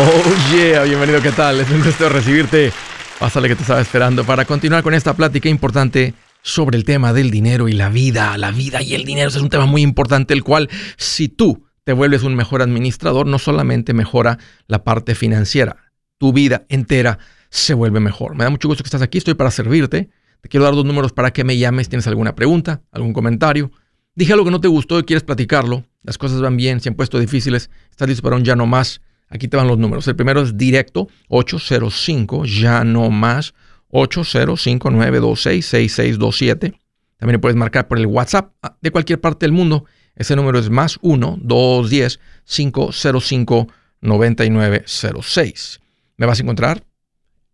Oh yeah, bienvenido, ¿qué tal? Es un gusto recibirte. Pásale que te estaba esperando para continuar con esta plática importante sobre el tema del dinero y la vida. La vida y el dinero es un tema muy importante, el cual si tú te vuelves un mejor administrador, no solamente mejora la parte financiera, tu vida entera se vuelve mejor. Me da mucho gusto que estás aquí, estoy para servirte. Te quiero dar dos números para que me llames, tienes alguna pregunta, algún comentario. Dije algo que no te gustó y quieres platicarlo. Las cosas van bien, se han puesto difíciles. Estás listo para un ya no más. Aquí te van los números. El primero es directo 805, ya no más 805-926-6627. También puedes marcar por el WhatsApp de cualquier parte del mundo. Ese número es más 1-210-505-9906. Me vas a encontrar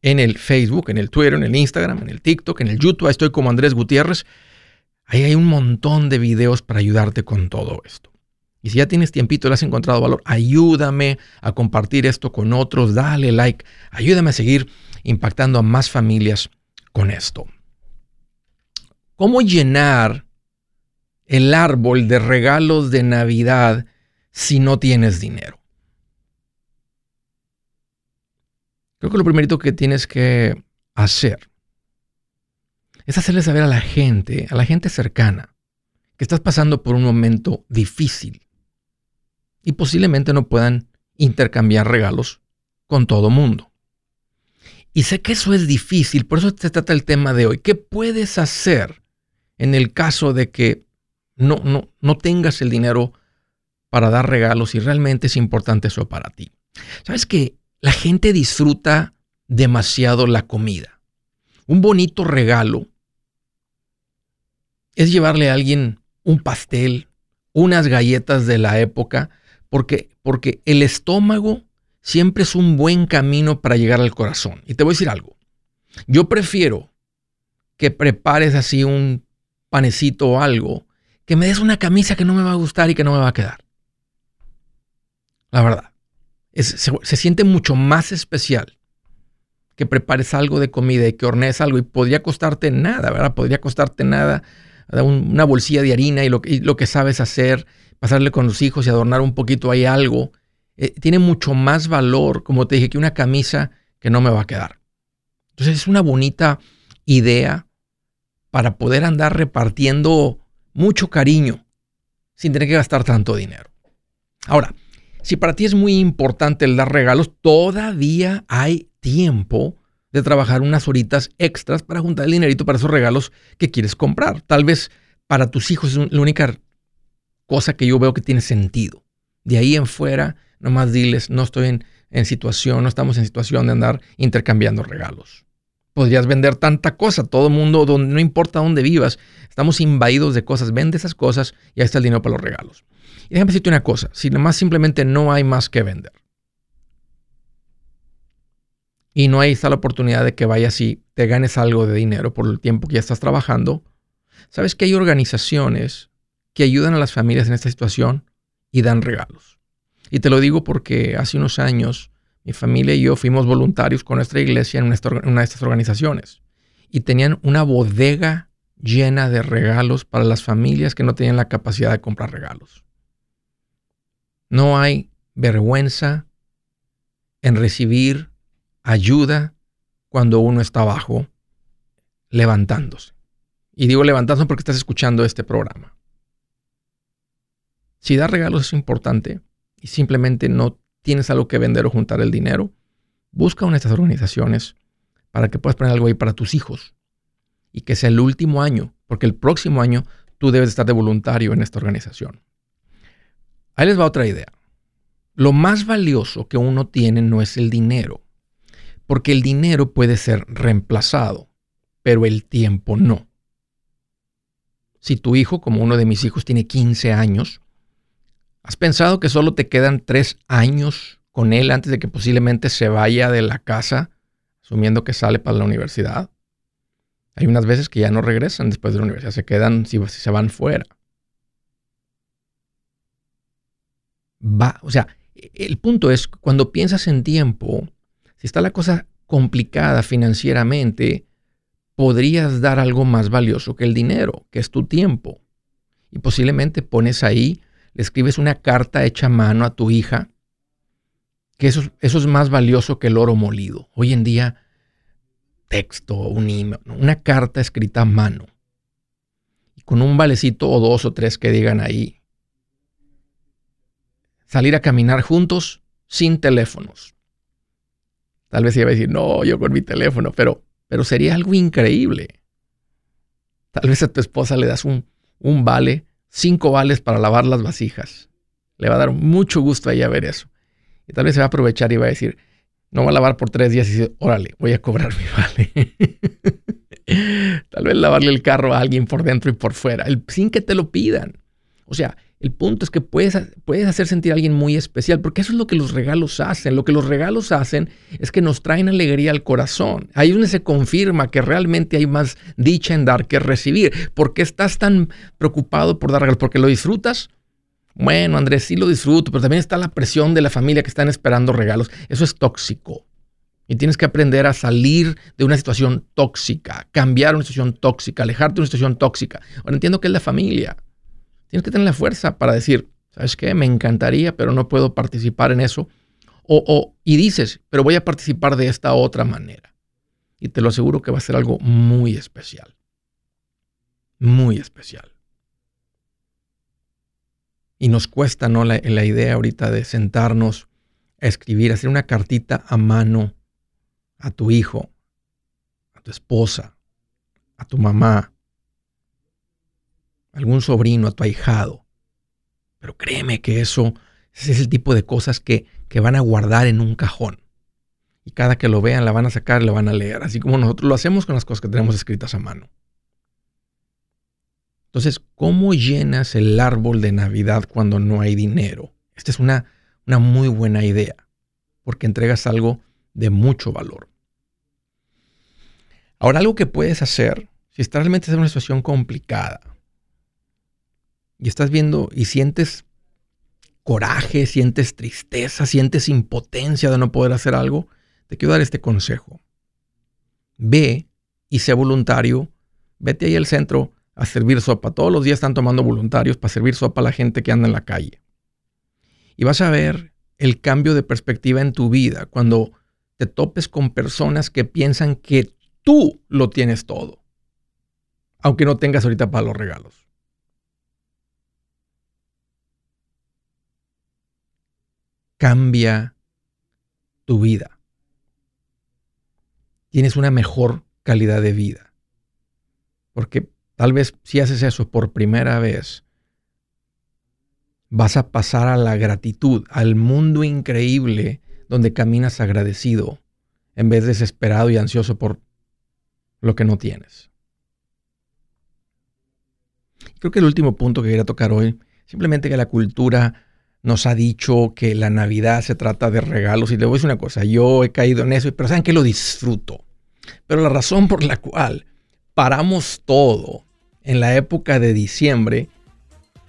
en el Facebook, en el Twitter, en el Instagram, en el TikTok, en el YouTube. Estoy como Andrés Gutiérrez. Ahí hay un montón de videos para ayudarte con todo esto. Y si ya tienes tiempito y le has encontrado valor, ayúdame a compartir esto con otros, dale like, ayúdame a seguir impactando a más familias con esto. ¿Cómo llenar el árbol de regalos de Navidad si no tienes dinero? Creo que lo primerito que tienes que hacer es hacerle saber a la gente, a la gente cercana, que estás pasando por un momento difícil y posiblemente no puedan intercambiar regalos con todo mundo. Y sé que eso es difícil, por eso se trata el tema de hoy. ¿Qué puedes hacer en el caso de que no, no, no tengas el dinero para dar regalos y realmente es importante eso para ti? Sabes que la gente disfruta demasiado la comida. Un bonito regalo es llevarle a alguien un pastel, unas galletas de la época, porque, porque el estómago siempre es un buen camino para llegar al corazón. Y te voy a decir algo. Yo prefiero que prepares así un panecito o algo, que me des una camisa que no me va a gustar y que no me va a quedar. La verdad. se, siente mucho más especial que prepares algo de comida y que hornees algo y podría costarte nada, ¿verdad? Podría costarte nada una bolsilla de harina y lo, lo, que sabes hacer, pasarle con los hijos y adornar un poquito ahí algo, eh, tiene mucho más valor, como te dije, que una camisa que no me va a quedar. Entonces es una bonita idea para poder andar repartiendo mucho cariño sin tener que gastar tanto dinero. Ahora, si para ti es muy importante el dar regalos, todavía hay tiempo de trabajar unas horitas extras para juntar el dinerito para esos regalos que quieres comprar. Tal vez para tus hijos es la única cosa que yo veo que tiene sentido. De ahí en fuera, nomás diles, no estoy en, en situación, no estamos en situación de andar intercambiando regalos. Podrías vender tanta cosa, todo el mundo, donde, no importa dónde vivas, estamos invadidos de cosas, vende esas cosas y ahí está el dinero para los regalos. Y déjame decirte una cosa, si nomás simplemente no hay más que vender, y no hay esta la oportunidad de que vayas y te ganes algo de dinero por el tiempo que ya estás trabajando, sabes que hay organizaciones que ayudan a las familias en esta situación y dan regalos. Y te lo digo porque hace unos años mi familia y yo fuimos voluntarios con nuestra iglesia en una de estas organizaciones y tenían una bodega llena de regalos para las familias que no tenían la capacidad de comprar regalos. No hay vergüenza en recibir ayuda cuando uno está abajo levantándose. Y digo levantándose porque estás escuchando este programa. Si dar regalos es importante y simplemente no tienes algo que vender o juntar el dinero, busca una de estas organizaciones para que puedas poner algo ahí para tus hijos y que sea el último año, porque el próximo año tú debes estar de voluntario en esta organización. Ahí les va otra idea. Lo más valioso que uno tiene no es el dinero, porque el dinero puede ser reemplazado, pero el tiempo no. Si tu hijo, como uno de mis hijos, tiene 15 años, ¿has pensado que solo te quedan 3 años con él antes de que posiblemente se vaya de la casa, asumiendo que sale para la universidad? Hay unas veces que ya no regresan después de la universidad, se quedan si, se van fuera. Va, o sea, el punto es, cuando piensas en tiempo, si está la cosa complicada financieramente, podrías dar algo más valioso que el dinero, que es tu tiempo. Y posiblemente pones ahí, le escribes una carta hecha a mano a tu hija, que eso, eso es más valioso que el oro molido. Hoy en día, texto, un email, una carta escrita a mano, y con un valecito o dos o tres que digan ahí, salir a caminar juntos sin teléfonos. Tal vez iba a decir, no, yo con mi teléfono, pero, pero sería algo increíble. Tal vez a tu esposa le das un, un vale, cinco vales para lavar las vasijas. Le va a dar mucho gusto a ella ver eso. Y tal vez se va a aprovechar y va a decir, no va a lavar por tres días y dice, órale, voy a cobrar mi vale. tal vez lavarle el carro a alguien por dentro y por fuera, sin que te lo pidan. O sea, el punto es que puedes, puedes hacer sentir a alguien muy especial, porque eso es lo que los regalos hacen. Lo que los regalos hacen es que nos traen alegría al corazón. Ahí es donde se confirma que realmente hay más dicha en dar que recibir. ¿Por qué estás tan preocupado por dar regalos? ¿Porque lo disfrutas? Bueno, Andrés, sí lo disfruto, pero también está la presión de la familia que están esperando regalos. Eso es tóxico. Y tienes que aprender a salir de una situación tóxica, cambiar una situación tóxica, alejarte de una situación tóxica. Ahora entiendo que es la familia Tienes que tener la fuerza para decir, ¿sabes qué? Me encantaría, pero no puedo participar en eso. O, y dices, pero voy a participar de esta otra manera. Y te lo aseguro que va a ser algo muy especial. Muy especial. Y nos cuesta, ¿no? La, la idea ahorita de sentarnos a escribir, hacer una cartita a mano a tu hijo, a tu esposa, a tu mamá, algún sobrino, a tu ahijado. Pero créeme que eso es el tipo de cosas que, que van a guardar en un cajón. Y cada que lo vean, la van a sacar la van a leer, así como nosotros lo hacemos con las cosas que tenemos escritas a mano. Entonces, ¿cómo llenas el árbol de Navidad cuando no hay dinero? Esta es una, una muy buena idea, porque entregas algo de mucho valor. Ahora, algo que puedes hacer, si estás realmente en una situación complicada, y estás viendo y sientes coraje, sientes tristeza, sientes impotencia de no poder hacer algo, te quiero dar este consejo. Ve y sé voluntario, vete ahí al centro a servir sopa. Todos los días están tomando voluntarios para servir sopa a la gente que anda en la calle. Y vas a ver el cambio de perspectiva en tu vida cuando te topes con personas que piensan que tú lo tienes todo, aunque no tengas ahorita para los regalos. Cambia tu vida. Tienes una mejor calidad de vida. Porque tal vez si haces eso por primera vez, vas a pasar a la gratitud, al mundo increíble donde caminas agradecido en vez de desesperado y ansioso por lo que no tienes. Creo que el último punto que quería tocar hoy, simplemente que la cultura nos ha dicho que la Navidad se trata de regalos. Y te voy a decir una cosa, yo he caído en eso, pero saben que lo disfruto. Pero la razón por la cual paramos todo en la época de diciembre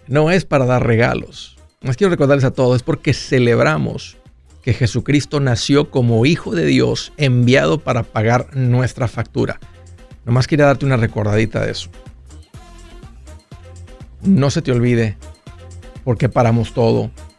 no es para dar regalos. Más quiero recordarles a todos, es porque celebramos que Jesucristo nació como Hijo de Dios enviado para pagar nuestra factura. Nomás quería darte una recordadita de eso. No se te olvide porque paramos todo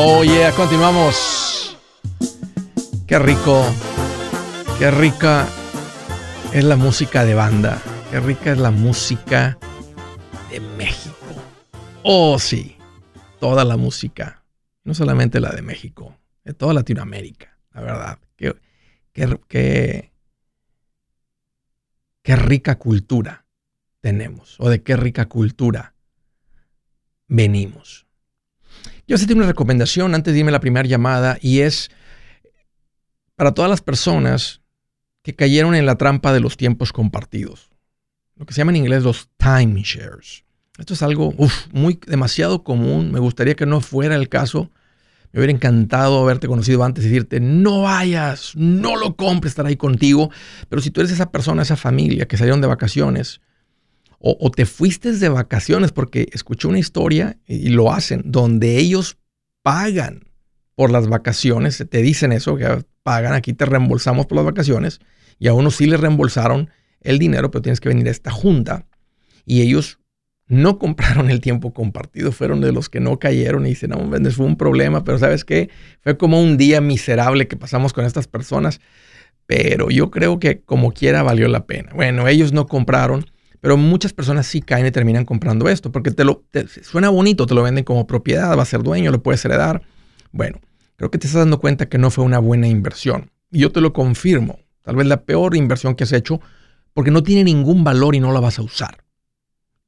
Oh yeah, continuamos. Qué rico, qué rica es la música de banda, qué rica es la música de México. Oh sí, toda la música, no solamente la de México, de toda Latinoamérica, la verdad. Qué, qué, qué rica cultura tenemos o de qué rica cultura venimos. Yo sí tengo una recomendación antes de irme a la primera llamada y es para todas las personas que cayeron en la trampa de los tiempos compartidos. Lo que se llama en inglés los timeshares. Esto es algo muy demasiado común. Me gustaría que no fuera el caso. Me hubiera encantado haberte conocido antes y decirte, no vayas, no lo compres, estar ahí contigo. Pero si tú eres esa persona, esa familia que salieron de vacaciones o, te fuiste de vacaciones porque escuché una historia y lo hacen, donde ellos pagan por las vacaciones, te dicen eso, que pagan, aquí te reembolsamos por las vacaciones, y a uno sí le reembolsaron el dinero, pero tienes que venir a esta junta, y ellos no compraron el tiempo compartido, fueron de los que no cayeron y dicen, no, fue un problema, pero ¿sabes qué? Fue como un día miserable que pasamos con estas personas, pero yo creo que como quiera valió la pena. Bueno, ellos no compraron pero muchas personas sí caen y terminan comprando esto porque te lo suena bonito, te lo venden como propiedad, va a ser dueño, lo puedes heredar. Bueno, creo que te estás dando cuenta que no fue una buena inversión. Y yo te lo confirmo. Tal vez la peor inversión que has hecho porque no tiene ningún valor y no la vas a usar.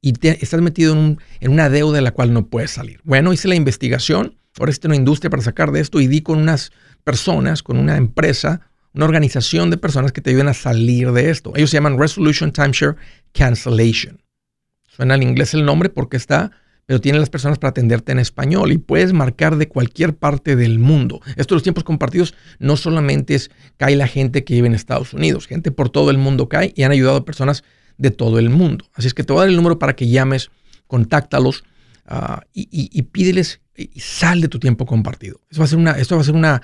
Y te, estás metido en, en, una deuda de la cual no puedes salir. Bueno, hice la investigación, ahora hice una industria para sacar de esto y di con unas personas, con una empresa una organización de personas que te ayuden a salir de esto. Ellos se llaman Resolution Timeshare Cancellation. Suena en inglés el nombre porque está, pero tiene las personas para atenderte en español y puedes marcar de cualquier parte del mundo. Esto de los tiempos compartidos no solamente es cae la gente que vive en Estados Unidos, gente por todo el mundo cae y han ayudado a personas de todo el mundo. Así es que te voy a dar el número para que llames, contáctalos ah, y, pídeles y sal de tu tiempo compartido. va a ser una, esto va a ser una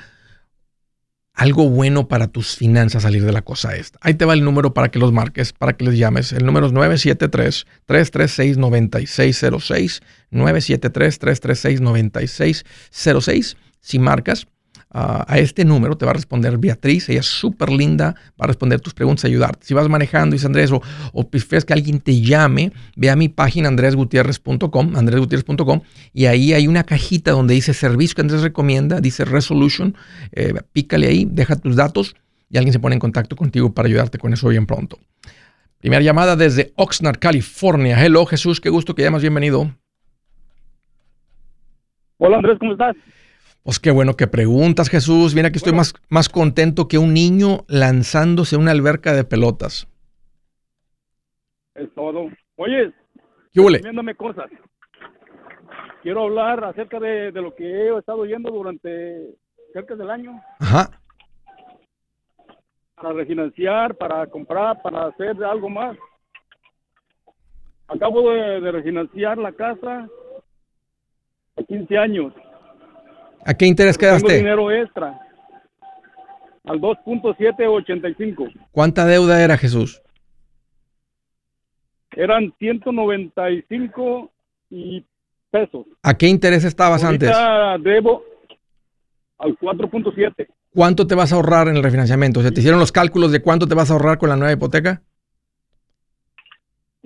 algo bueno para tus finanzas salir de la cosa esta. Ahí te va el número para que los marques, para que les llames. El número es 973-336-9606. 973-336-9606. Si marcas, a este número te va a responder Beatriz, ella es súper linda, va a responder tus preguntas ayudarte. Si vas manejando, dice Andrés, o, o prefieres que alguien te llame, ve a mi página andresgutierrez.com, andresgutierrez.com, y ahí hay una cajita donde dice servicio que Andrés recomienda, dice resolution, eh, pícale ahí, deja tus datos y alguien se pone en contacto contigo para ayudarte con eso bien pronto. Primera llamada desde Oxnard, California. Hello Jesús, qué gusto que llamas, bienvenido. Hola Andrés, ¿cómo estás? Pues qué bueno que preguntas, Jesús. Mira que estoy más, más contento que un niño lanzándose a una alberca de pelotas. Es todo. Oye, ¿Qué cosas. Quiero hablar acerca de, lo que he estado oyendo durante cerca del año. Ajá. Para refinanciar, para comprar, para hacer algo más. Acabo de, de refinanciar la casa a 15 años. ¿A qué interés quedaste? Tengo dinero extra. Al 2.785. ¿Cuánta deuda era, Jesús? Eran 195 y pesos. ¿A qué interés estabas antes? debo al 4.7. ¿Cuánto te vas a ahorrar en el refinanciamiento? O sea, ¿te hicieron los cálculos de cuánto te vas a ahorrar con la nueva hipoteca?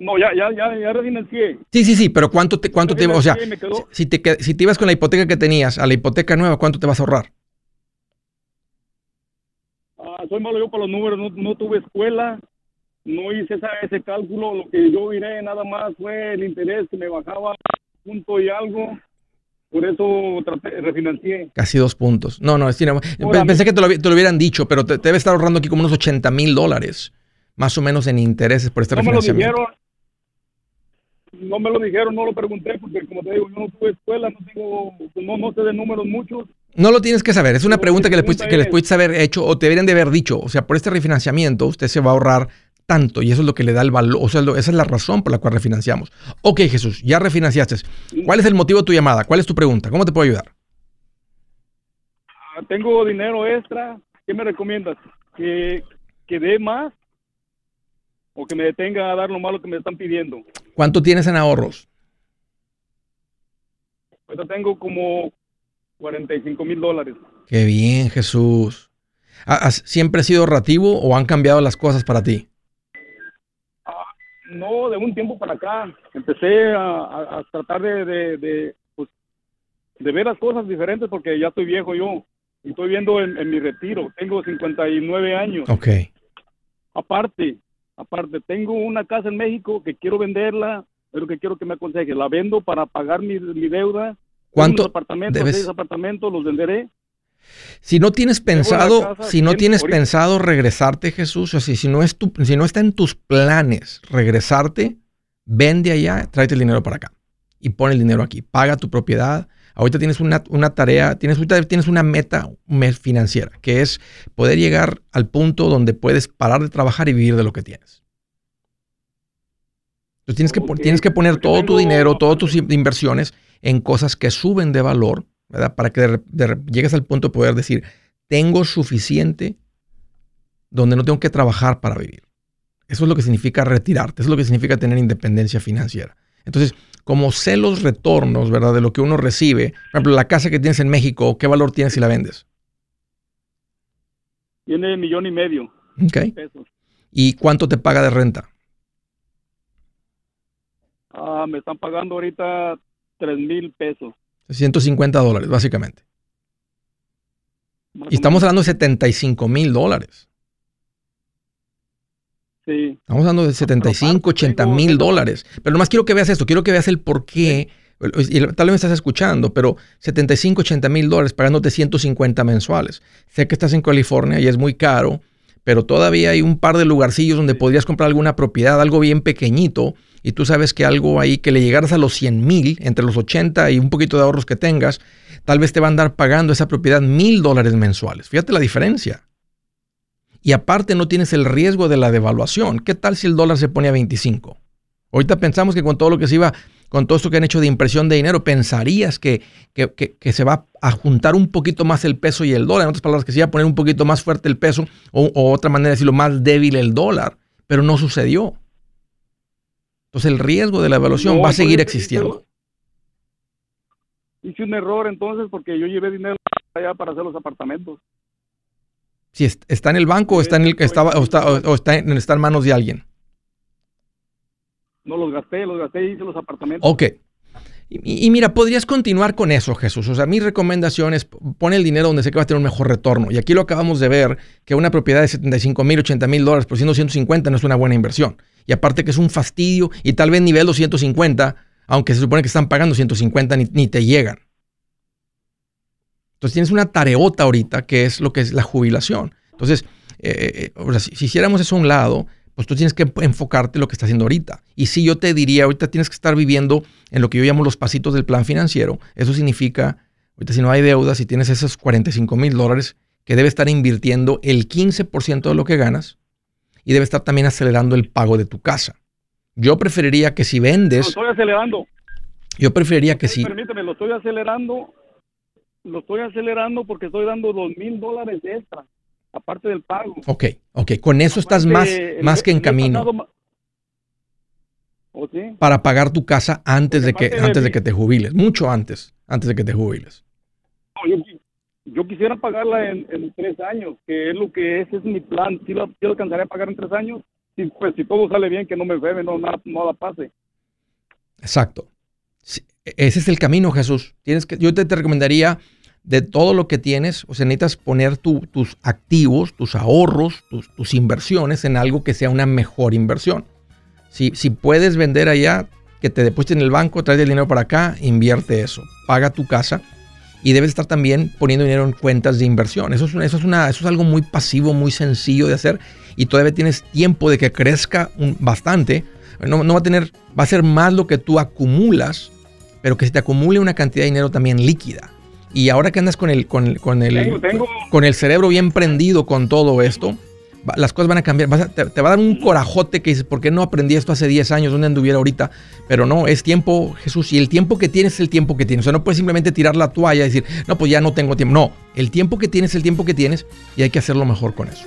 No, ya, ya, ya, ya refinancié. Sí, sí, sí, pero ¿cuánto te, cuánto te, o sea, si te, si te ibas con la hipoteca que tenías a la hipoteca nueva, ¿cuánto te vas a ahorrar? soy malo yo para los números, no, no tuve escuela, no hice esa, ese cálculo, lo que yo miré nada más fue el interés que me bajaba punto y algo. Por eso traté, refinancié. Casi dos puntos. No, no, es, pensé que te lo, te lo, hubieran dicho, pero te, debe estar ahorrando aquí como unos 80 mil dólares, más o menos en intereses por este no refinanciamiento. Me lo dijeron, no me lo dijeron, no lo pregunté, porque como te digo, yo no tuve escuela, no tengo, no, no sé de números muchos. No lo tienes que saber, es una pregunta que, le pudiste, que les pudiste haber hecho o te deberían de haber dicho. O sea, por este refinanciamiento usted se va a ahorrar tanto y eso es lo que le da el valor, o sea, esa es la razón por la cual refinanciamos. Ok, Jesús, ya refinanciaste. ¿Cuál es el motivo de tu llamada? ¿Cuál es tu pregunta? ¿Cómo te puedo ayudar? Ah, tengo dinero extra. ¿Qué me recomiendas? ¿Que, que dé más o que me detenga a dar lo malo que me están pidiendo? ¿Cuánto tienes en ahorros? Ahorita tengo como 45 mil dólares. Qué bien, Jesús. ¿Has siempre sido ahorrativo o han cambiado las cosas para ti? No, de un tiempo para acá. Empecé a, tratar de, de, pues, de, ver las cosas diferentes porque ya estoy viejo yo. Y estoy viendo en, mi retiro. Tengo 59 años. Ok. Aparte, aparte, tengo una casa en México que quiero venderla, pero que quiero que me aconseje. La vendo para pagar mi, deuda. ¿Cuántos apartamentos, seis apartamentos, los venderé. Si no tienes pensado, si no tienes pensado regresarte, Jesús, o sea, si no es tu, si no está en tus planes regresarte, vende allá, tráete el dinero para acá y pon el dinero aquí, paga tu propiedad. Ahorita tienes una, una tarea, tienes, tienes una meta financiera, que es poder llegar al punto donde puedes parar de trabajar y vivir de lo que tienes. Entonces tienes que, tienes que poner todo tu dinero, todas tus inversiones en cosas que suben de valor para que llegues al punto de poder decir, tengo suficiente donde no tengo que trabajar para vivir. Eso es lo que significa retirarte, eso es lo que significa tener independencia financiera. Entonces, como sé los retornos, ¿verdad? De lo que uno recibe, por ejemplo, la casa que tienes en México, ¿qué valor tiene si la vendes? Tiene millón y medio. Ok. ¿Y cuánto te paga de renta? Ah, me están pagando ahorita tres mil pesos. 150 dólares, básicamente. Y estamos hablando de 75 mil dólares. Sí. Estamos hablando de 75, 80 mil dólares. Pero nomás quiero que veas esto, quiero que veas el por qué. Y tal vez me estás escuchando, pero 75, 80 mil dólares pagándote 150 mensuales. Sé que estás en California y es muy caro, pero todavía hay un par de lugarcillos donde podrías comprar alguna propiedad, algo bien pequeñito, y tú sabes que algo ahí que le llegaras a los 100 mil, entre los 80 y un poquito de ahorros que tengas, tal vez te va a andar pagando esa propiedad mil dólares mensuales. Fíjate la diferencia. Y aparte no tienes el riesgo de la devaluación. ¿Qué tal si el dólar se pone a 25? Ahorita pensamos que con todo lo que se iba, con todo esto que han hecho de impresión de dinero, pensarías que, que, se va a juntar un poquito más el peso y el dólar. En otras palabras, que se iba a poner un poquito más fuerte el peso o, o otra manera de decirlo, más débil el dólar. Pero no sucedió. Entonces el riesgo de la evaluación va a seguir existiendo. Hice un error entonces porque yo llevé dinero allá para hacer los apartamentos. Si está en el banco o está en el que estaba o está, o está, en, está en manos de alguien. No los gasté, los gasté y hice los apartamentos. Ok. Y, mira, podrías continuar con eso, Jesús. O sea, mi recomendación es pon el dinero donde sé que va a tener un mejor retorno. Y aquí lo acabamos de ver, que una propiedad de 75 mil, 80 mil dólares por 150 no es una buena inversión. Y aparte que es un fastidio y tal vez nivel 250, aunque se supone que están pagando 150, ni, te llegan. Entonces tienes una tareota ahorita que es lo que es la jubilación. Entonces, eh, eh, si, si, hiciéramos eso a un lado, pues tú tienes que enfocarte en lo que estás haciendo ahorita. Y si yo te diría, ahorita tienes que estar viviendo en lo que yo llamo los pasitos del plan financiero, eso significa, ahorita si no hay deuda, si tienes esos 45 mil dólares, que debe estar invirtiendo el 15% de lo que ganas y debe estar también acelerando el pago de tu casa. Yo preferiría que si vendes... Lo estoy acelerando. Yo preferiría que si... Permíteme, lo estoy acelerando. Lo estoy acelerando porque estoy dando dos mil dólares extra, aparte del pago. Ok, ok. Con eso estás más, más que en camino. ¿O sí? Para pagar tu casa antes, de que, antes de, que te jubiles. Mucho antes, antes de que te jubiles. No, yo, yo quisiera pagarla en, tres años, que es lo que ese es mi plan. Si lo, si alcanzaría a pagar en tres años, pues si todo sale bien, que no me bebe, no nada, la pase. Exacto. Ese es el camino, Jesús. Tienes que, yo te, te recomendaría de todo lo que tienes, o sea, necesitas poner tus activos, tus ahorros, tus, inversiones en algo que sea una mejor inversión. Si, si puedes vender allá, que te depositen en el banco, traes el dinero para acá, invierte eso, paga tu casa y debes estar también poniendo dinero en cuentas de inversión. Eso es, eso es, una, eso es algo muy pasivo, muy sencillo de hacer y todavía tienes tiempo de que crezca bastante. No, no, va a tener, va a ser más lo que tú acumulas, pero que se te acumule una cantidad de dinero también líquida. Y ahora que andas con el, con, el, con el, con el cerebro bien prendido con todo esto, las cosas van a cambiar. te, va a dar un corajote que dices, ¿por qué no aprendí esto hace 10 años? ¿Dónde anduviera ahorita? Pero no, es tiempo, Jesús. Y el tiempo que tienes es el tiempo que tienes. O sea, no puedes simplemente tirar la toalla y decir, no, pues ya no tengo tiempo. No, el tiempo que tienes es el tiempo que tienes y hay que hacerlo mejor con eso.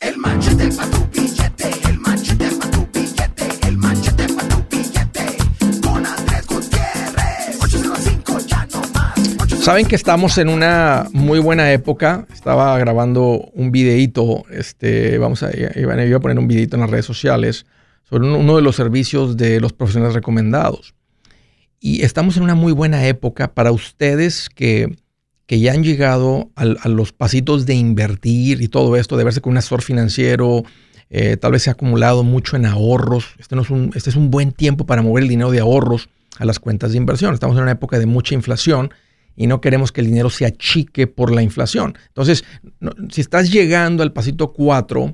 El manchete para tu billete, el manchete para tu billete, el manchete para tu billete. Con Andrés Gutiérrez, 805 ya no más. Saben que estamos en una muy buena época. Estaba grabando un videito, este, vamos a, iba a poner un videito en las redes sociales sobre uno de los servicios de los profesionales recomendados. Y estamos en una muy buena época para ustedes que que ya han llegado a, los pasitos de invertir y todo esto, de verse con un asesor financiero, eh, tal vez se ha acumulado mucho en ahorros. Este, no es un, este es un buen tiempo para mover el dinero de ahorros a las cuentas de inversión. Estamos en una época de mucha inflación y no queremos que el dinero se achique por la inflación. Entonces, si estás llegando al pasito 4,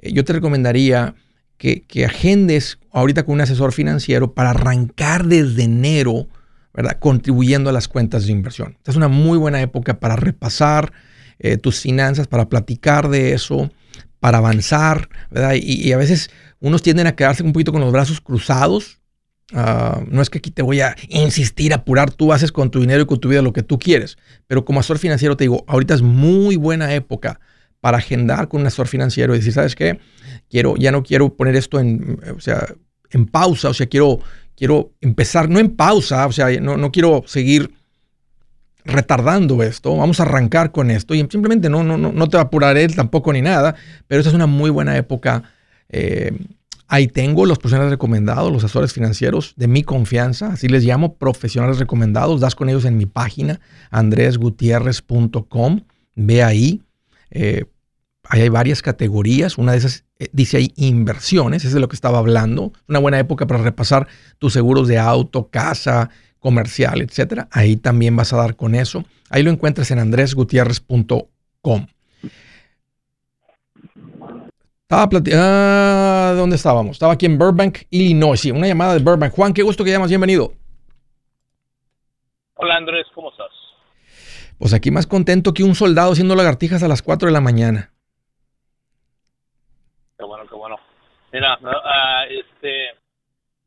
eh, yo te recomendaría que, que agendes ahorita con un asesor financiero para arrancar desde enero ¿verdad? Contribuyendo a las cuentas de inversión. Esta es una muy buena época para repasar eh, tus finanzas, para platicar de eso, para avanzar, ¿verdad? Y, a veces unos tienden a quedarse un poquito con los brazos cruzados. Ah, no es que aquí te voy a insistir, apurar, tú haces con tu dinero y con tu vida lo que tú quieres. Pero como asesor financiero te digo, ahorita es muy buena época para agendar con un asesor financiero y decir, ¿sabes qué? Quiero, ya no quiero poner esto en, o sea, en pausa, o sea, quiero, quiero empezar, no en pausa, o sea, no, quiero seguir retardando esto, vamos a arrancar con esto y simplemente no, no, no, te apuraré tampoco ni nada, pero esa es una muy buena época. Eh, ahí tengo los profesionales recomendados, los asesores financieros de mi confianza, así les llamo, profesionales recomendados, das con ellos en mi página, andresgutierrez.com, ve ahí. Eh, Ahí hay varias categorías. Una de esas eh, dice ahí inversiones, es de lo que estaba hablando. Una buena época para repasar tus seguros de auto, casa, comercial, etcétera. Ahí también vas a dar con eso. Ahí lo encuentras en andresgutierrez.com. Estaba ah, ¿Dónde estábamos? Estaba aquí en Burbank, Illinois. Sí, una llamada de Burbank. Juan, qué gusto que llamas. Bienvenido. Hola Andrés, ¿cómo estás? Pues aquí más contento que un soldado haciendo lagartijas a las 4 de la mañana. Qué bueno, qué bueno. Mira, uh, este,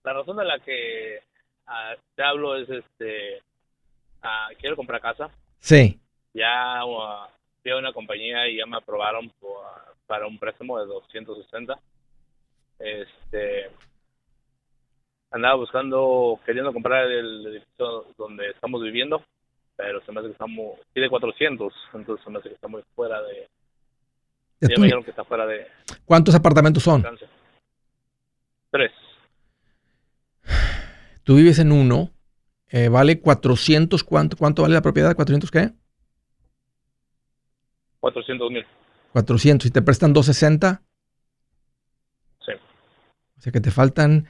la razón de la que uh, te hablo es, este, uh, quiero comprar casa. Sí. Ya fui a una compañía y ya me aprobaron para un préstamo de 260. Este, andaba buscando, queriendo comprar el edificio donde estamos viviendo, pero se me hace que estamos, pide 400, entonces se me hace que está muy fuera de, ya me dijeron que está fuera de... ¿Cuántos apartamentos son? Tres. Tú vives en uno, eh, vale 400, ¿cuánto, ¿cuánto vale la propiedad? ¿400 qué? 400 mil. 400, ¿y te prestan 260? Sí. O sea que te faltan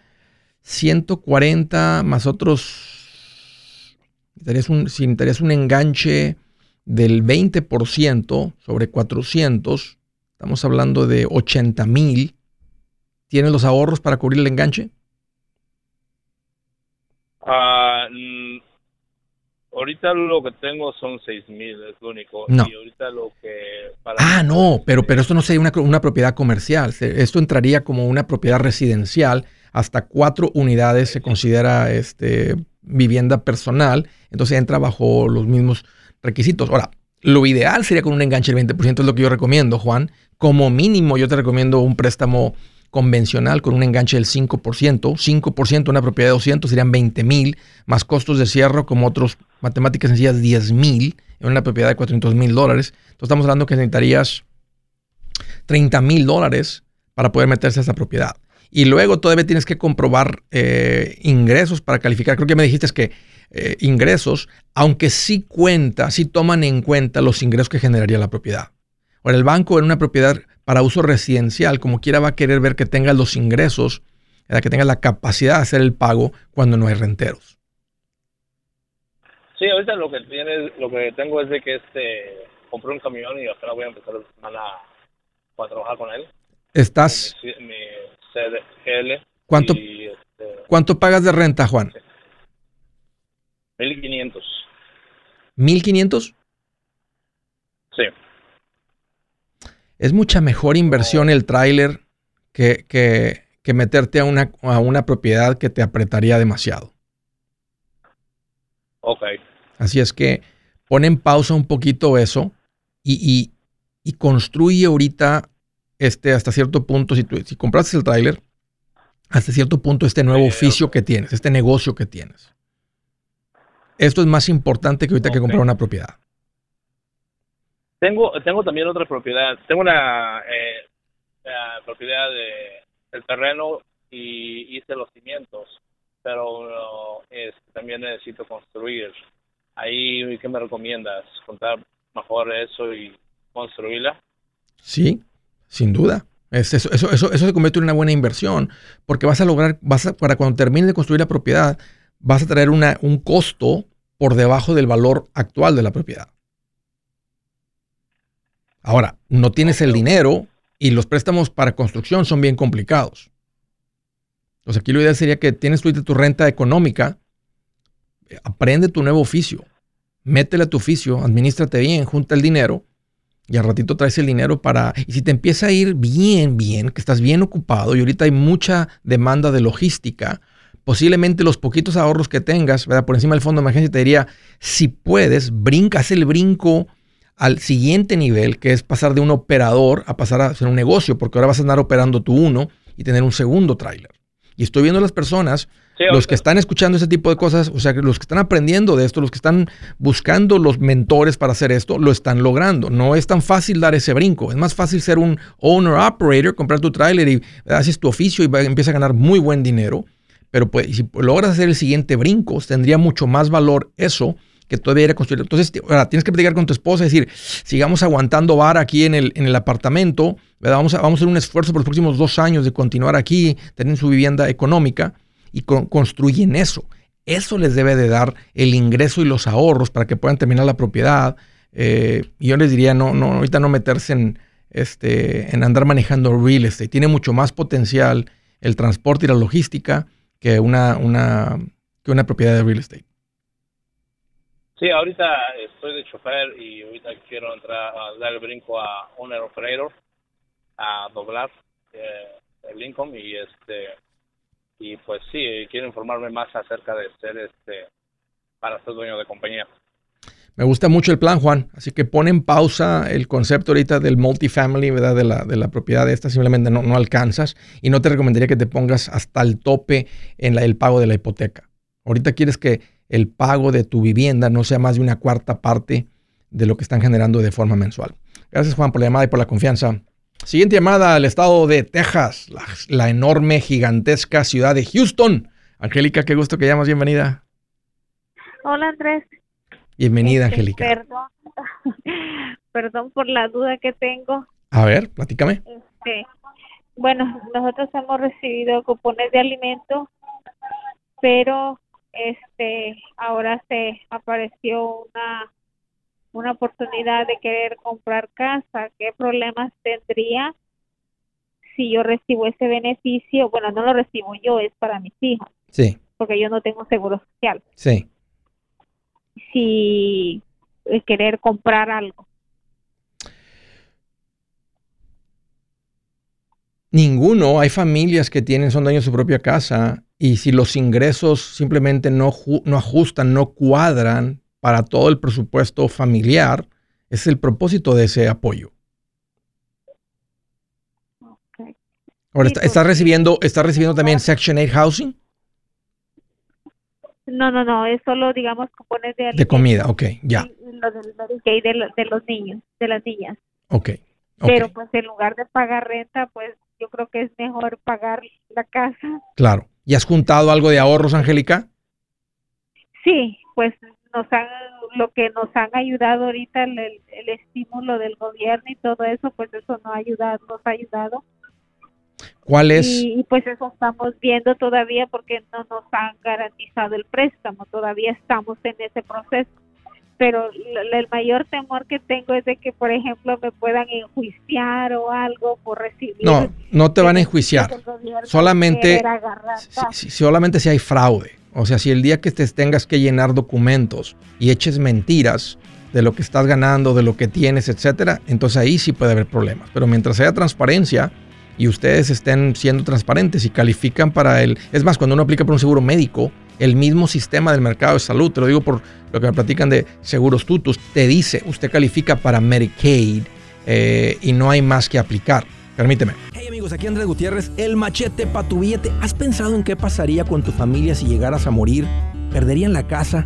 140 más otros Necesitarías un, si necesitarías un enganche del 20% sobre 400, estamos hablando de 80 mil. ¿Tienes los ahorros para cubrir el enganche? Ah, mm, ahorita lo que tengo son 6 mil, es lo único. No. Y ahorita lo que... para- Ah, no, pero, pero esto no sería una, una propiedad comercial. Esto entraría como una propiedad residencial. Hasta cuatro unidades se considera este, vivienda personal. Entonces entra bajo los mismos requisitos. Ahora, lo ideal sería con un enganche del 20%, es lo que yo recomiendo, Juan. Como mínimo, yo te recomiendo un préstamo convencional con un enganche del 5%. 5% una propiedad de 200 serían 20 mil, más costos de cierre como otros matemáticas sencillas 10 mil en una propiedad de 400 mil dólares. Entonces estamos hablando que necesitarías 30 mil dólares para poder meterse a esa propiedad. Y luego todavía tienes que comprobar eh, ingresos para calificar. Creo que me dijiste que eh, ingresos, aunque sí cuenta, sí toman en cuenta los ingresos que generaría la propiedad. Ahora, el banco en una propiedad para uso residencial, como quiera, va a querer ver que tenga los ingresos, que tenga la capacidad de hacer el pago cuando no hay renteros. Sí, ahorita lo que tiene, lo que tengo es de que este compré un camión y apenas voy a empezar la semana a trabajar con él. Estás, Mi, mi CDL. ¿Cuánto- Y este, ¿Cuánto pagas de renta, Juan? 1500. ¿1500? Sí. Es mucha mejor inversión el tráiler que, que- que meterte a una, a una propiedad que te apretaría demasiado. Ok. Así es que pon en pausa un poquito eso y, y- y construye ahorita este, hasta cierto punto, si, tú, si compraste el tráiler, hasta cierto punto este nuevo oficio que tienes, este negocio que tienes. Esto es más importante que ahorita que comprar una propiedad. Tengo, tengo también otra propiedad. Tengo una eh, propiedad de el terreno y hice los cimientos, pero también necesito construir. Ahí, ¿qué me recomiendas? ¿Contar mejor eso y construirla? Sí, sin duda. Es eso, eso, eso, eso se convierte en una buena inversión porque vas a lograr, vas a- para cuando termines de construir la propiedad, vas a traer una, un costo por debajo del valor actual de la propiedad. Ahora, no tienes el dinero y los préstamos para construcción son bien complicados. Entonces aquí lo ideal sería que tienes tú tu renta económica, eh, aprende tu nuevo oficio, métele a tu oficio, administrate bien, junta el dinero y al ratito traes el dinero para... Y si te empieza a ir bien, bien, que estás bien ocupado y ahorita hay mucha demanda de logística, posiblemente los poquitos ahorros que tengas, ¿verdad? Por encima del fondo de emergencia te diría, si puedes, brinca, haz el brinco al siguiente nivel, que es pasar de un operador a pasar a hacer un negocio, porque ahora vas a andar operando tu uno y tener un segundo tráiler. Y estoy viendo a las personas Sí, los que están escuchando ese tipo de cosas, o sea, los que están aprendiendo de esto, los que están buscando los mentores para hacer esto, lo están logrando. No es tan fácil dar ese brinco. Es más fácil ser un owner operator, comprar tu trailer y haces tu oficio y va- empiezas a ganar muy buen dinero. Pero pues, si logras hacer el siguiente brinco, tendría mucho más valor eso que todavía ir a construir. Entonces, ahora tienes que platicar con tu esposa y decir, sigamos aguantando vara aquí en el, en el apartamento. Vamos a, vamos a hacer un esfuerzo por los próximos dos años de continuar aquí, tener su vivienda económica y con- construyen eso. Eso les debe de dar el ingreso y los ahorros para que puedan terminar la propiedad. Eh, yo les diría, no, no, ahorita no meterse en, este, en andar manejando real estate. Tiene mucho más potencial el transporte y la logística que una, una, que una propiedad de real estate. Sí, ahorita estoy de chofer y ahorita quiero entrar a dar el brinco a owner operator, a doblar eh, el income y este y pues sí, quiero informarme más acerca de ser este para ser dueño de compañía. Me gusta mucho el plan, Juan. Así que pon en pausa el concepto ahorita del multifamily, ¿verdad? De la, de la propiedad esta. Simplemente no, no alcanzas. Y no te recomendaría que te pongas hasta el tope en la- el pago de la hipoteca. Ahorita quieres que el pago de tu vivienda no sea más de una cuarta parte de lo que están generando de forma mensual. Gracias, Juan, por la llamada y por la confianza. Siguiente llamada al estado de Texas, la, la enorme, gigantesca ciudad de Houston. Angélica, qué gusto que llamas. Bienvenida. Hola Andrés. Bienvenida, Este, Angélica. Perdón, perdón por la duda que tengo. A ver, platícame. Este, bueno, nosotros hemos recibido cupones de alimento, pero este, ahora se apareció una una oportunidad de querer comprar casa, ¿qué problemas tendría si yo recibo ese beneficio? Bueno, no lo recibo yo, es para mis hijos. Sí. Porque yo no tengo seguro social. Sí. Si querer comprar algo. Ninguno. Hay familias que tienen, son dueños de su propia casa y si los ingresos simplemente no, no ajustan, no cuadran para todo el presupuesto familiar, es el propósito de ese apoyo. Ahora, ¿está, ¿estás, recibiendo, ¿está recibiendo también Section 8 Housing? No, no, no, es solo, digamos, cupones de... De comida, ok, ya. Lo del de, de, los niños, de las niñas. Ok. okay. Pero pues en lugar de pagar renta, pues yo creo que es mejor pagar la casa. Claro. ¿Y has juntado algo de ahorros, Angélica? Sí, pues nos han, lo que nos han ayudado ahorita, el, el, estímulo del gobierno y todo eso, pues eso no ha ayudado, nos ha ayudado. ¿Cuál es? Y, pues eso estamos viendo todavía porque no nos han garantizado el préstamo, todavía estamos en ese proceso. Pero el mayor temor que tengo es de que, por ejemplo, me puedan enjuiciar o algo por recibir. No, no te van a enjuiciar. Solamente, si, solamente si hay fraude. O sea, si el día que te tengas que llenar documentos y eches mentiras de lo que estás ganando, de lo que tienes, etcétera, entonces ahí sí puede haber problemas. Pero mientras haya transparencia y ustedes estén siendo transparentes y califican para el. Es más, cuando uno aplica por un seguro médico, el mismo sistema del mercado de salud, te lo digo por lo que me platican de seguros tutus, te dice, usted califica para Medicaid eh, y no hay más que aplicar. Permíteme. Hey amigos, aquí Andrés Gutiérrez, el machete para tu billete. ¿Has pensado en qué pasaría con tu familia si llegaras a morir? ¿Perderían la casa?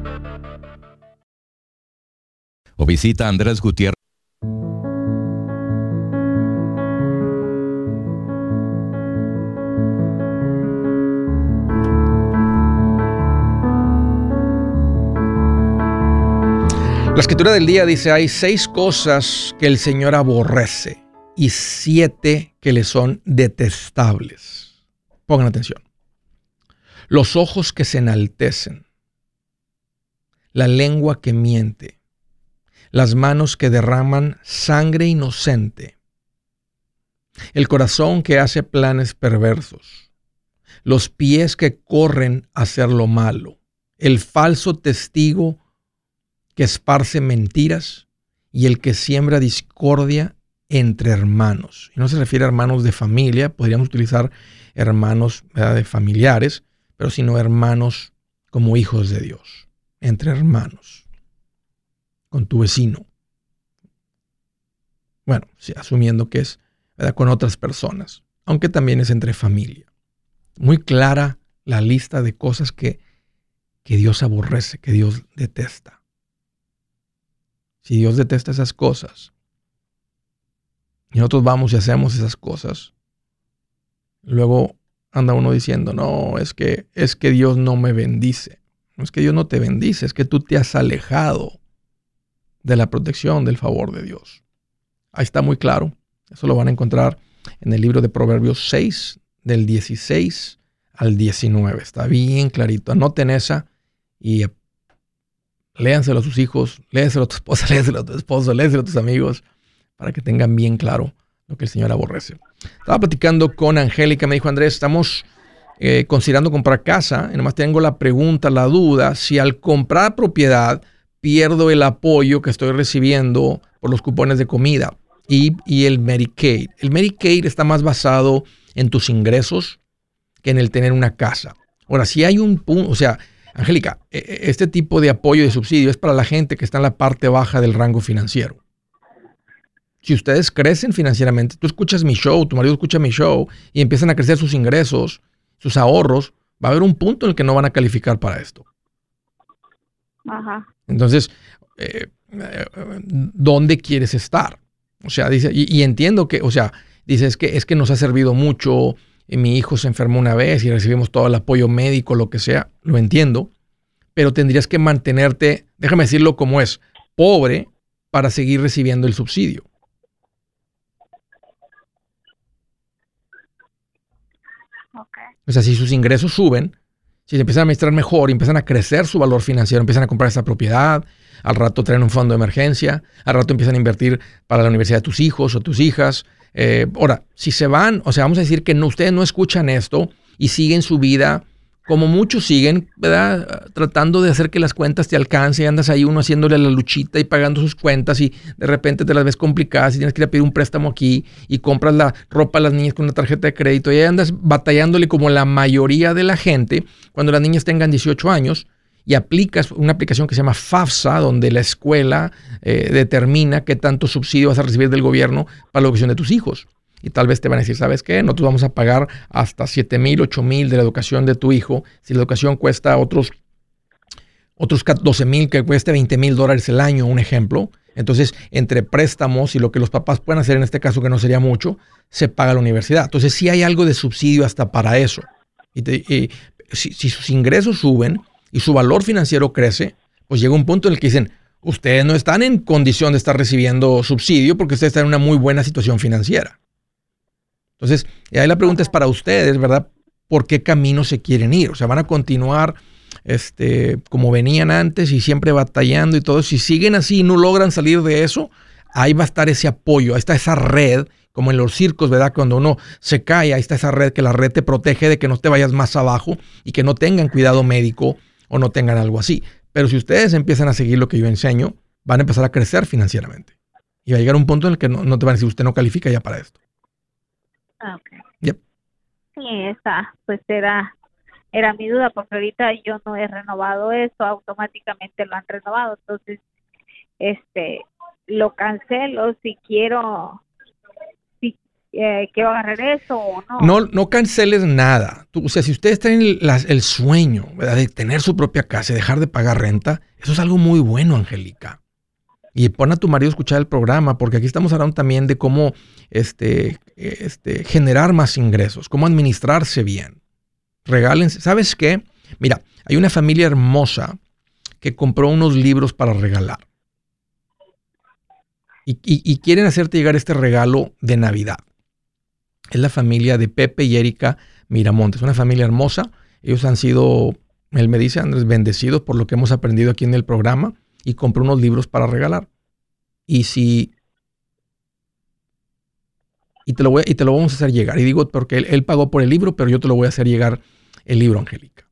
O visita Andrés Gutiérrez. La escritura del día dice, hay seis cosas que el Señor aborrece y siete que le son detestables. Pongan atención. Los ojos que se enaltecen, la lengua que miente, las manos que derraman sangre inocente, el corazón que hace planes perversos, los pies que corren a hacer lo malo, el falso testigo que esparce mentiras y el que siembra discordia entre hermanos. Y no se refiere a hermanos de familia, podríamos utilizar hermanos de familiares, pero sino hermanos como hijos de Dios, entre hermanos, con tu vecino. Bueno, asumiendo que es con otras personas, aunque también es entre familia. Muy clara la lista de cosas que, que Dios aborrece, que Dios detesta. Si Dios detesta esas cosas y nosotros vamos y hacemos esas cosas, luego anda uno diciendo, no, es que, es que Dios no me bendice. No es que Dios no te bendice, es que tú te has alejado de la protección, del favor de Dios. Ahí está muy claro. Eso lo van a encontrar en el libro de Proverbios 6, del 16 al 19. Está bien clarito. Anoten esa y léanselo a sus hijos, léanselo a tu esposa, léanselo a tu esposo, léanselo a tus amigos, para que tengan bien claro lo que el Señor aborrece. Estaba platicando con Angélica, me dijo Andrés, estamos eh, considerando comprar casa, y nomás tengo la pregunta, la duda, si al comprar propiedad pierdo el apoyo que estoy recibiendo por los cupones de comida y, y el Medicaid. El Medicaid está más basado en tus ingresos que en el tener una casa. Ahora, si hay un punto, o sea, Angélica, e, e, este tipo de apoyo de subsidio es para la gente que está en la parte baja del rango financiero. Si ustedes crecen financieramente, tú escuchas mi show, tu marido escucha mi show y empiezan a crecer sus ingresos, sus ahorros, va a haber un punto en el que no van a calificar para esto. Ajá. Entonces, eh, eh, ¿dónde quieres estar? O sea, dice, y, entiendo que, o sea, dice, es que, es que nos ha servido mucho, y mi hijo se enfermó una vez y recibimos todo el apoyo médico, lo que sea, lo entiendo, pero tendrías que mantenerte, déjame decirlo como es, pobre para seguir recibiendo el subsidio. O sea, si sus ingresos suben, si se empiezan a administrar mejor y empiezan a crecer su valor financiero, empiezan a comprar esa propiedad, al rato traen un fondo de emergencia, al rato empiezan a invertir para la universidad de tus hijos o tus hijas. Eh, ahora, si se van, o sea, vamos a decir que no, ustedes no escuchan esto y siguen su vida como muchos siguen. Tratando de hacer que las cuentas te alcancen, andas ahí uno haciéndole la luchita y pagando sus cuentas y de repente te las ves complicadas y tienes que ir a pedir un préstamo aquí y compras la ropa a las niñas con una tarjeta de crédito y ahí andas batallándole como la mayoría de la gente cuando las niñas tengan 18 años y aplicas una aplicación que se llama FAFSA, donde la escuela eh, determina qué tanto subsidio vas a recibir del gobierno para la educación de tus hijos y tal vez te van a decir, ¿sabes qué? Nosotros vamos a pagar hasta 7 mil, 8 mil de la educación de tu hijo. Si la educación cuesta otros, otros 12 mil, que cueste 20 mil dólares el año, un ejemplo. Entonces, entre préstamos y lo que los papás pueden hacer en este caso, que no sería mucho, se paga la universidad. Entonces, sí hay algo de subsidio hasta para eso. Y, si, si sus ingresos suben y su valor financiero crece, pues llega un punto en el que dicen, ustedes no están en condición de estar recibiendo subsidio porque ustedes están en una muy buena situación financiera. Entonces, ahí la pregunta es para ustedes, ¿verdad? ¿Por qué camino se quieren ir? O sea, van a continuar este, como venían antes y siempre batallando y todo. Si siguen así y no logran salir de eso, ahí va a estar ese apoyo, ahí está esa red, como en los circos, ¿verdad? Cuando uno se cae, ahí está esa red que la red te protege de que no te vayas más abajo y que no tengan cuidado médico o no tengan algo así. Pero si ustedes empiezan a seguir lo que yo enseño, van a empezar a crecer financieramente. Y va a llegar un punto en el que no, no te van a decir, usted no califica ya para esto. Ah, ok. Sí, esa pues era, era mi duda, porque ahorita yo no he renovado eso, automáticamente lo han renovado, entonces, este, lo cancelo si quiero, si eh, quiero agarrar eso o no. No, no canceles nada. o sea, si ustedes tienen el, sueño de tener su propia casa y dejar de pagar renta, eso es algo muy bueno, Angélica. Y pon a tu marido a escuchar el programa, porque aquí estamos hablando también de cómo este, este, generar más ingresos, cómo administrarse bien. Regálense. ¿Sabes qué? Mira, hay una familia hermosa que compró unos libros para regalar. Y, y, quieren hacerte llegar este regalo de Navidad. Es la familia de Pepe y Erika Miramontes, una familia hermosa. Ellos han sido, él me dice, Andrés, bendecidos por lo que hemos aprendido aquí en el programa y compré unos libros para regalar. Y si... Y te, lo voy, y te lo vamos a hacer llegar. Y digo, porque él, pagó por el libro, pero yo te lo voy a hacer llegar el libro, Angélica.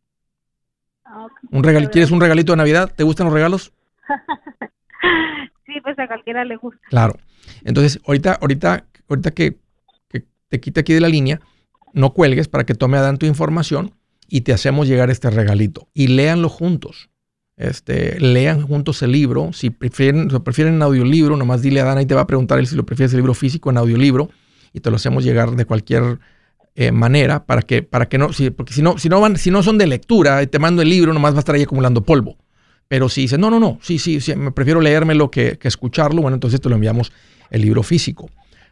Ah, un regal, ¿Quieres un regalito de Navidad? ¿Te gustan los regalos? sí, pues a cualquiera le gusta. Claro. Entonces, ahorita, ahorita, ahorita que, que te quite aquí de la línea, no cuelgues para que tome a Dan tu información y te hacemos llegar este regalito. Y léanlo juntos. Este, lean juntos el libro. Si prefieren, si prefieren en audiolibro, nomás dile a Dana y te va a preguntar él si lo prefieres el libro físico en audiolibro y te lo hacemos llegar de cualquier eh, manera para que, para que no, si, porque si no, si no van, si no son de lectura te mando el libro, nomás va a estar ahí acumulando polvo. Pero si dices, no, no, no, sí, sí, sí, me prefiero leérmelo que, que escucharlo, bueno, entonces te lo enviamos el libro físico.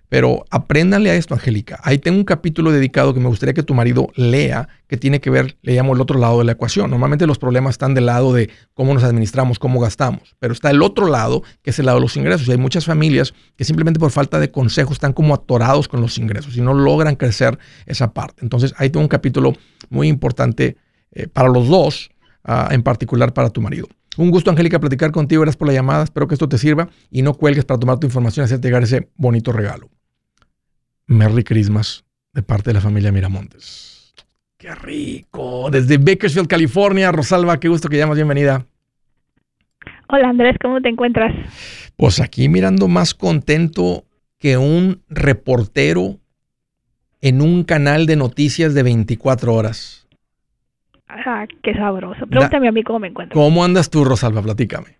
Pero apréndanle a esto, Angélica. Ahí tengo un capítulo dedicado que me gustaría que tu marido lea, que tiene que ver, le llamo el otro lado de la ecuación. Normalmente los problemas están del lado de cómo nos administramos, cómo gastamos, pero está el otro lado, que es el lado de los ingresos. Hay muchas familias que simplemente por falta de consejos están como atorados con los ingresos y no logran crecer esa parte. Entonces ahí tengo un capítulo muy importante eh, para los dos, ah, en particular para tu marido. Un gusto, Angélica, platicar contigo. Gracias por la llamada. Espero que esto te sirva y no cuelgues para tomar tu información y hacerte llegar ese bonito regalo. Merry Christmas de parte de la familia Miramontes. ¡Qué rico! Desde Bakersfield, California. Rosalba, qué gusto que llamas. Bienvenida. Hola Andrés, ¿cómo te encuentras? Pues aquí mirando más contento que un reportero en un canal de noticias de 24 horas. Ah, qué sabroso. Pregúntame a mí cómo me encuentro. ¿Cómo andas tú, Rosalba? Platícame.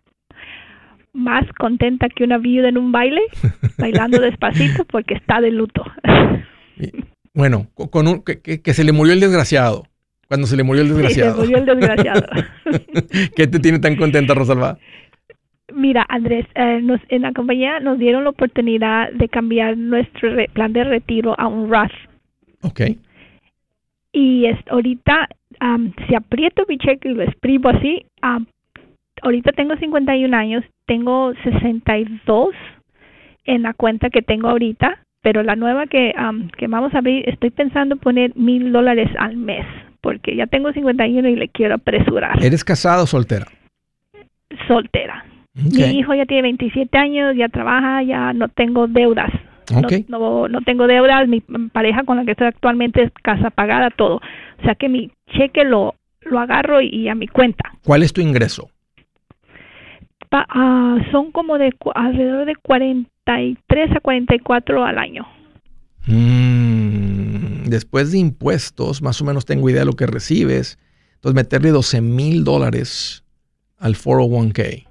Más contenta que una viuda en un baile, bailando despacito porque está de luto. bueno, con un, que, se le murió el desgraciado. Cuando se le murió el desgraciado. Sí, se murió el desgraciado. ¿Qué te tiene tan contenta, Rosalba? Mira, Andrés, eh, nos, en la compañía nos dieron la oportunidad de cambiar nuestro plan de retiro a un Roth. Ok. Y es, ahorita, si aprieto mi cheque y lo exprimo así, ahorita tengo 51 años, tengo 62 en la cuenta que tengo ahorita, pero la nueva que, que vamos a abrir, estoy pensando poner mil dólares al mes, porque ya tengo 51 y le quiero apresurar. ¿Eres casada o soltera? Soltera. Mi hijo ya tiene 27 años, ya trabaja, ya no tengo deudas. No, no, tengo deudas, mi pareja con la que estoy actualmente es casa pagada, todo. O sea que mi cheque lo, lo agarro y, a mi cuenta. ¿Cuál es tu ingreso? Ah, son como de alrededor de 43 a 44 al año. Mm, después de impuestos, más o menos tengo idea de lo que recibes. Entonces, meterle 12 mil dólares al 401k.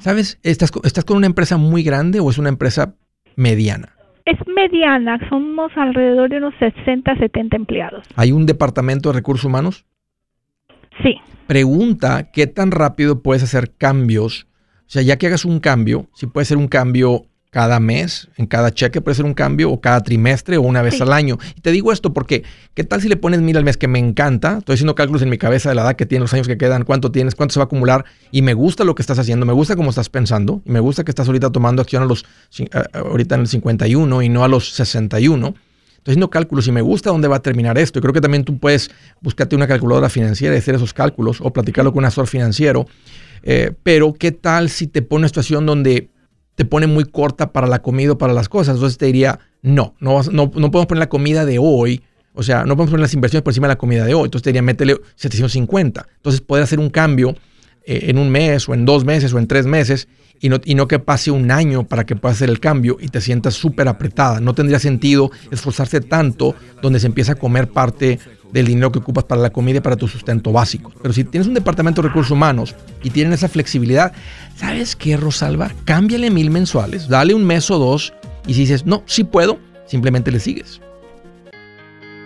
¿Sabes? ¿Estás, ¿Estás con una empresa muy grande o es una empresa mediana? Es mediana, somos alrededor de unos 60, 70 empleados. ¿Hay un departamento de recursos humanos? Sí. Pregunta qué tan rápido puedes hacer cambios. O sea, ya que hagas un cambio, si puede ser un cambio cada mes, en cada cheque puede ser un cambio, o cada trimestre, o una vez al año. Y te digo esto porque, ¿qué tal si le pones mil al mes? Que me encanta. Estoy haciendo cálculos en mi cabeza de la edad que tienes, los años que quedan, cuánto tienes, cuánto se va a acumular. Y me gusta lo que estás haciendo, me gusta cómo estás pensando, y me gusta que estás ahorita tomando acción a los, ahorita en el 51 y no a los 61. Estoy haciendo cálculos y me gusta dónde va a terminar esto. Y creo que también tú puedes buscarte una calculadora financiera y hacer esos cálculos o platicarlo con un asesor financiero. Eh, pero, ¿qué tal si te pone una situación donde te pone muy corta para la comida o para las cosas. Entonces te diría, no, no, no, podemos poner la comida de hoy. O sea, no podemos poner las inversiones por encima de la comida de hoy. Entonces te diría, métele 750. Entonces poder hacer un cambio eh, en un mes o en dos meses o en tres meses y no, y no que pase un año para que puedas hacer el cambio y te sientas súper apretada. No tendría sentido esforzarse tanto donde se empieza a comer parte del dinero que ocupas para la comida y para tu sustento básico. Pero si tienes un departamento de recursos humanos y tienen esa flexibilidad, ¿sabes qué, Rosalba? Cámbiale mil mensuales, dale un mes o dos y si dices, no, sí puedo, simplemente le sigues.